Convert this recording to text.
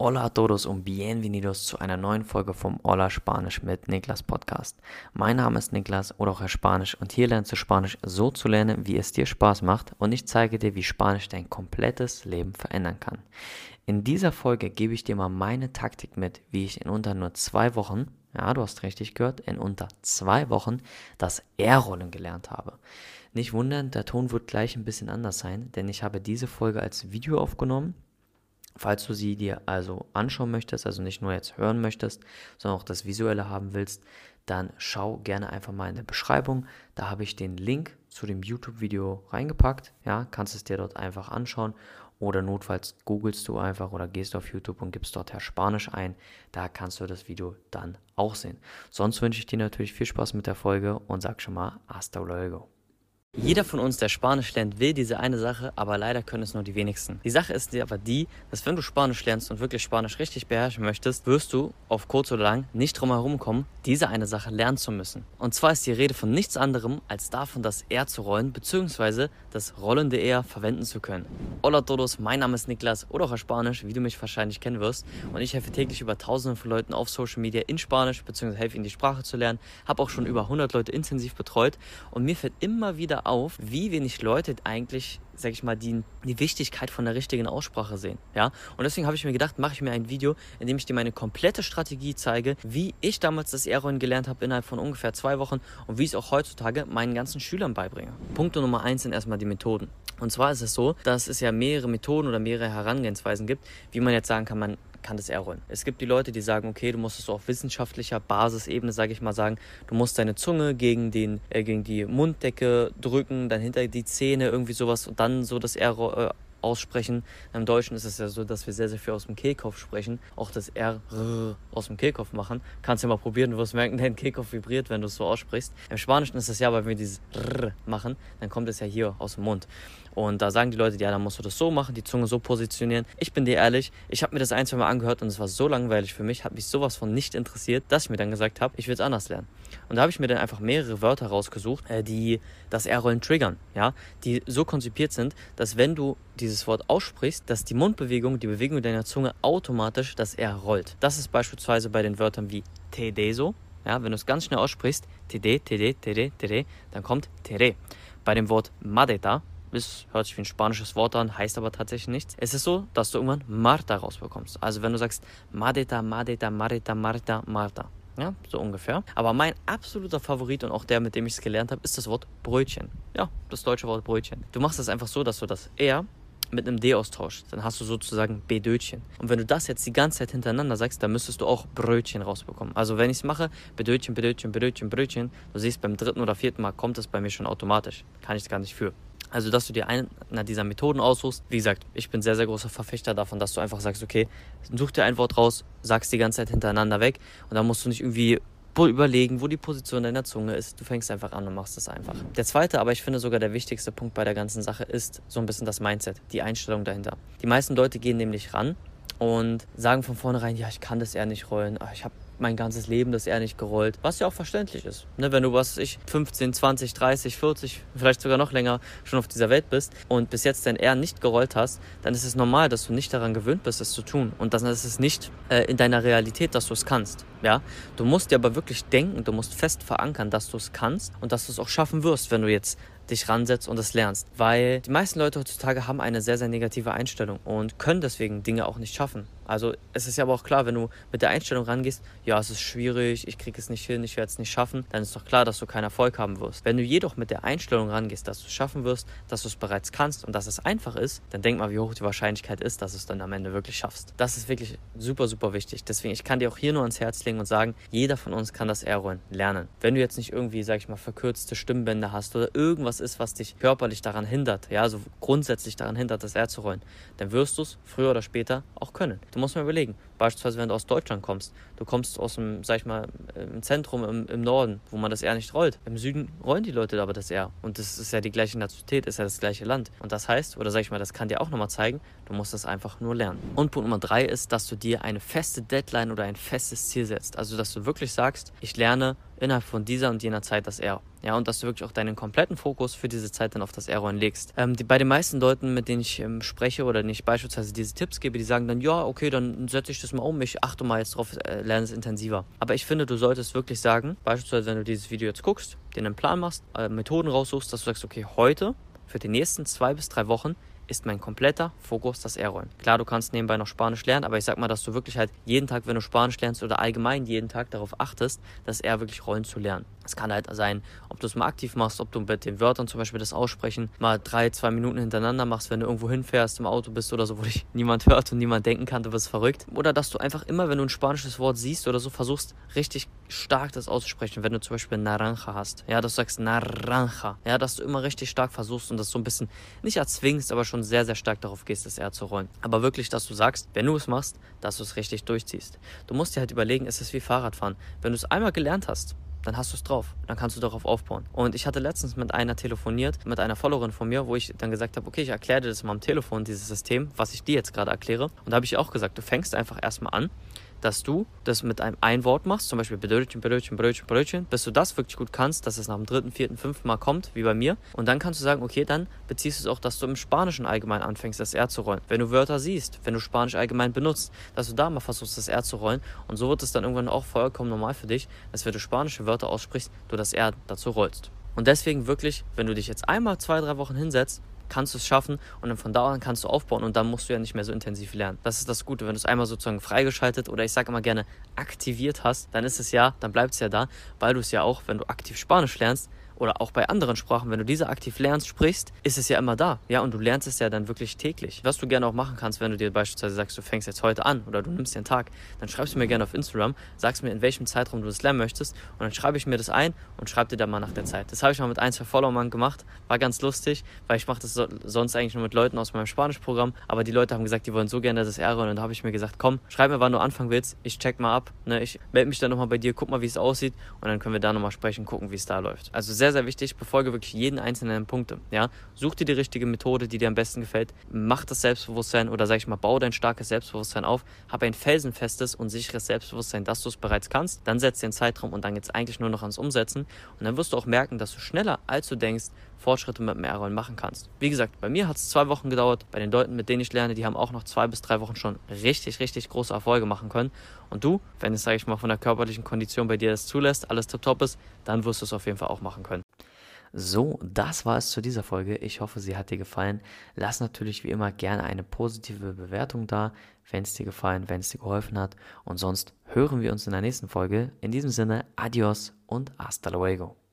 Hola a todos und bienvenidos zu einer neuen Folge vom Hola Spanisch mit Niklas Podcast. Mein Name ist Niklas oder auch Herr Spanisch und hier lernst du Spanisch so zu lernen, wie es dir Spaß macht und ich zeige dir, wie Spanisch dein komplettes Leben verändern kann. In dieser Folge gebe ich dir mal meine Taktik mit, wie ich in unter nur zwei Wochen, ja, du hast richtig gehört, in unter zwei Wochen das R-Rollen gelernt habe. Nicht wundern, der Ton wird gleich ein bisschen anders sein, denn ich habe diese Folge als Video aufgenommen Falls du sie dir also anschauen möchtest, also nicht nur jetzt hören möchtest, sondern auch das Visuelle haben willst, dann schau gerne einfach mal in der Beschreibung. Da habe ich den Link zu dem YouTube-Video reingepackt. Ja, kannst es dir dort einfach anschauen. Oder notfalls googelst du einfach oder gehst auf YouTube und gibst dort Herr Spanisch ein. Da kannst du das Video dann auch sehen. Sonst wünsche ich dir natürlich viel Spaß mit der Folge und sag schon mal hasta luego. Jeder von uns, der Spanisch lernt, will diese eine Sache, aber leider können es nur die wenigsten. Die Sache ist aber die, dass wenn du Spanisch lernst und wirklich Spanisch richtig beherrschen möchtest, wirst du auf kurz oder lang nicht drum herum kommen, diese eine Sache lernen zu müssen. Und zwar ist die Rede von nichts anderem als davon, das R zu rollen, beziehungsweise das rollende R verwenden zu können. Hola todos, mein Name ist Niklas oder auch auf Spanisch, wie du mich wahrscheinlich kennen wirst. Und ich helfe täglich über tausenden von Leuten auf Social Media in Spanisch, beziehungsweise helfe ihnen die Sprache zu lernen. Habe auch schon über 100 Leute intensiv betreut und mir fällt immer wieder auf, wie wenig Leute eigentlich, sag ich mal, die, die Wichtigkeit von der richtigen Aussprache sehen. Ja? Und deswegen habe ich mir gedacht, mache ich mir ein Video, in dem ich dir meine komplette Strategie zeige, wie ich damals das Errollen gelernt habe innerhalb von ungefähr zwei Wochen und wie ich es auch heutzutage meinen ganzen Schülern beibringe. Punkt Nummer eins sind erstmal die Methoden. Und zwar ist es so, dass es ja mehrere Methoden oder mehrere Herangehensweisen gibt, wie man jetzt sagen kann, man kann das errollen. Es gibt die Leute, die sagen, okay, du musst es auf wissenschaftlicher Basisebene, sage ich mal, sagen, du musst deine Zunge gegen, den, äh, gegen die Munddecke drücken, dann hinter die Zähne, irgendwie sowas und dann so das R aussprechen. Im Deutschen ist es ja so, dass wir sehr, sehr viel aus dem Kehlkopf sprechen, auch das R aus dem Kehlkopf machen. Kannst du mal probieren, du wirst merken, dein Kehlkopf vibriert, wenn du es so aussprichst. Im Spanischen ist es ja, weil wir dieses R machen, dann kommt es ja hier aus dem Mund. Und da sagen die Leute, ja, dann musst du das so machen, die Zunge so positionieren. Ich bin dir ehrlich, ich habe mir das ein, zwei Mal angehört und es war so langweilig für mich, hat mich sowas von nicht interessiert, dass ich mir dann gesagt habe, ich will es anders lernen. Und da habe ich mir dann einfach mehrere Wörter rausgesucht, äh, die das R-Rollen triggern, ja, die so konzipiert sind, dass wenn du dieses Wort aussprichst, dass die Mundbewegung, die Bewegung deiner Zunge automatisch das R rollt. Das ist beispielsweise bei den Wörtern wie tedeso, ja, wenn du es ganz schnell aussprichst, tede, tede, tede, tede, dann kommt tere. Bei dem Wort madeta ist, hört sich wie ein spanisches Wort an, heißt aber tatsächlich nichts. Es ist so, dass du irgendwann Marta rausbekommst. Also wenn du sagst Madeta, Madeta, Marita, Marta, Marta. Ja, so ungefähr. Aber mein absoluter Favorit und auch der, mit dem ich es gelernt habe, ist das Wort Brötchen. Ja, das deutsche Wort Brötchen. Du machst das einfach so, dass du das R mit einem D austauschst. Dann hast du sozusagen Bedötchen. Und wenn du das jetzt die ganze Zeit hintereinander sagst, dann müsstest du auch Brötchen rausbekommen. Also wenn ich es mache, Bedötchen, Bedötchen, Bedötchen, Brötchen, du siehst, beim dritten oder vierten Mal kommt es bei mir schon automatisch. Kann ich es gar nicht für. Also, dass du dir eine dieser Methoden aussuchst. Wie gesagt, ich bin sehr, sehr großer Verfechter davon, dass du einfach sagst, okay, such dir ein Wort raus, sagst die ganze Zeit hintereinander weg und dann musst du nicht irgendwie überlegen, wo die Position deiner Zunge ist. Du fängst einfach an und machst das einfach. Der zweite, aber ich finde sogar der wichtigste Punkt bei der ganzen Sache ist so ein bisschen das Mindset, die Einstellung dahinter. Die meisten Leute gehen nämlich ran und sagen von vornherein, ja, ich kann das eher nicht rollen, ah, ich habe mein ganzes Leben das er nicht gerollt. Was ja auch verständlich ist. Ne, wenn du, was ich, 15, 20, 30, 40, vielleicht sogar noch länger schon auf dieser Welt bist und bis jetzt dein R nicht gerollt hast, dann ist es normal, dass du nicht daran gewöhnt bist, es zu tun. Und dann ist es nicht äh, in deiner Realität, dass du es kannst. Ja? Du musst dir aber wirklich denken, du musst fest verankern, dass du es kannst und dass du es auch schaffen wirst, wenn du jetzt dich ransetzt und es lernst. Weil die meisten Leute heutzutage haben eine sehr, sehr negative Einstellung und können deswegen Dinge auch nicht schaffen. Also es ist ja aber auch klar, wenn du mit der Einstellung rangehst, ja, es ist schwierig, ich kriege es nicht hin, ich werde es nicht schaffen, dann ist doch klar, dass du keinen Erfolg haben wirst. Wenn du jedoch mit der Einstellung rangehst, dass du es schaffen wirst, dass du es bereits kannst und dass es einfach ist, dann denk mal, wie hoch die Wahrscheinlichkeit ist, dass du es dann am Ende wirklich schaffst. Das ist wirklich super, super wichtig. Deswegen, ich kann dir auch hier nur ans Herz legen und sagen, jeder von uns kann das Errollen lernen. Wenn du jetzt nicht irgendwie, sag ich mal, verkürzte Stimmbänder hast oder irgendwas ist, was dich körperlich daran hindert, ja, also grundsätzlich daran hindert, das R zu rollen, dann wirst du es früher oder später auch können. Du musst mal überlegen, beispielsweise wenn du aus Deutschland kommst, du kommst aus dem, sag ich mal, im Zentrum im, im Norden, wo man das R nicht rollt. Im Süden rollen die Leute aber das R. Und das ist ja die gleiche Nationalität, ist ja das gleiche Land. Und das heißt, oder sag ich mal, das kann dir auch nochmal zeigen, du musst das einfach nur lernen. Und Punkt Nummer drei ist, dass du dir eine feste Deadline oder ein festes Ziel setzt. Also, dass du wirklich sagst, ich lerne innerhalb von dieser und jener Zeit das R. Ja, und dass du wirklich auch deinen kompletten Fokus für diese Zeit dann auf das R-Rollen legst. Ähm, die, bei den meisten Leuten, mit denen ich ähm, spreche oder nicht beispielsweise diese Tipps gebe, die sagen dann, ja, okay, dann setze ich das mal um, ich achte mal jetzt drauf, äh, lerne es intensiver. Aber ich finde, du solltest wirklich sagen, beispielsweise, wenn du dieses Video jetzt guckst, dir einen Plan machst, äh, Methoden raussuchst, dass du sagst, okay, heute, für die nächsten zwei bis drei Wochen, ist mein kompletter Fokus das R-Rollen. Klar, du kannst nebenbei noch Spanisch lernen, aber ich sag mal, dass du wirklich halt jeden Tag, wenn du Spanisch lernst oder allgemein jeden Tag darauf achtest, das R wirklich Rollen zu lernen. Es kann halt sein, ob du es mal aktiv machst, ob du mit den Wörtern zum Beispiel das Aussprechen mal drei, zwei Minuten hintereinander machst, wenn du irgendwo hinfährst, im Auto bist oder so, wo dich niemand hört und niemand denken kann, du bist verrückt. Oder dass du einfach immer, wenn du ein spanisches Wort siehst oder so, versuchst, richtig stark das auszusprechen. Wenn du zum Beispiel Naranja hast, ja, dass du sagst Naranja, ja, dass du immer richtig stark versuchst und das so ein bisschen nicht erzwingst, aber schon sehr, sehr stark darauf gehst, das R zu rollen. Aber wirklich, dass du sagst, wenn du es machst, dass du es richtig durchziehst. Du musst dir halt überlegen, es ist wie Fahrradfahren. Wenn du es einmal gelernt hast, dann hast du es drauf. Dann kannst du darauf aufbauen. Und ich hatte letztens mit einer telefoniert, mit einer Followerin von mir, wo ich dann gesagt habe, okay, ich erkläre dir das mal am Telefon, dieses System, was ich dir jetzt gerade erkläre. Und da habe ich auch gesagt, du fängst einfach erstmal an dass du das mit einem Ein-Wort machst, zum Beispiel Brötchen, Brötchen, Brötchen, Brötchen, bis du das wirklich gut kannst, dass es nach dem dritten, vierten, fünften Mal kommt, wie bei mir. Und dann kannst du sagen, okay, dann beziehst du es auch, dass du im Spanischen allgemein anfängst, das R zu rollen. Wenn du Wörter siehst, wenn du Spanisch allgemein benutzt, dass du da mal versuchst, das R zu rollen. Und so wird es dann irgendwann auch vollkommen normal für dich, dass wenn du spanische Wörter aussprichst, du das R dazu rollst. Und deswegen wirklich, wenn du dich jetzt einmal zwei, drei Wochen hinsetzt kannst du es schaffen und dann von da an kannst du aufbauen und dann musst du ja nicht mehr so intensiv lernen. Das ist das Gute, wenn du es einmal sozusagen freigeschaltet oder ich sage immer gerne aktiviert hast, dann ist es ja, dann bleibt es ja da, weil du es ja auch, wenn du aktiv Spanisch lernst, oder auch bei anderen Sprachen, wenn du diese aktiv lernst, sprichst, ist es ja immer da. Ja, und du lernst es ja dann wirklich täglich. Was du gerne auch machen kannst, wenn du dir beispielsweise sagst, du fängst jetzt heute an oder du nimmst dir einen Tag, dann schreibst du mir gerne auf Instagram, sagst mir, in welchem Zeitraum du das lernen möchtest und dann schreibe ich mir das ein und schreibe dir dann mal nach der Zeit. Das habe ich mal mit ein, zwei Followern gemacht, war ganz lustig, weil ich mache das so, sonst eigentlich nur mit Leuten aus meinem Spanischprogramm, aber die Leute haben gesagt, die wollen so gerne das R und dann habe ich mir gesagt, komm, schreib mir, wann du anfangen willst, ich check mal ab, ne? ich melde mich dann nochmal bei dir, guck mal, wie es aussieht und dann können wir da nochmal sprechen, gucken, wie es da läuft. Also sehr, sehr wichtig, befolge wirklich jeden einzelnen Punkte. Ja? Such dir die richtige Methode, die dir am besten gefällt. Mach das Selbstbewusstsein oder sag ich mal, bau dein starkes Selbstbewusstsein auf. Hab ein felsenfestes und sicheres Selbstbewusstsein, dass du es bereits kannst. Dann setz einen Zeitraum und dann geht es eigentlich nur noch ans Umsetzen. Und dann wirst du auch merken, dass du schneller, als du denkst, Fortschritte mit dem R-Rollen machen kannst. Wie gesagt, bei mir hat es zwei Wochen gedauert. Bei den Leuten, mit denen ich lerne, die haben auch noch zwei bis drei Wochen schon richtig, richtig große Erfolge machen können. Und du, wenn es, sage ich mal, von der körperlichen Kondition bei dir das zulässt, alles top ist, dann wirst du es auf jeden Fall auch machen können. So, das war es zu dieser Folge. Ich hoffe, sie hat dir gefallen. Lass natürlich wie immer gerne eine positive Bewertung da, wenn es dir gefallen, wenn es dir geholfen hat. Und sonst hören wir uns in der nächsten Folge. In diesem Sinne, adios und hasta luego.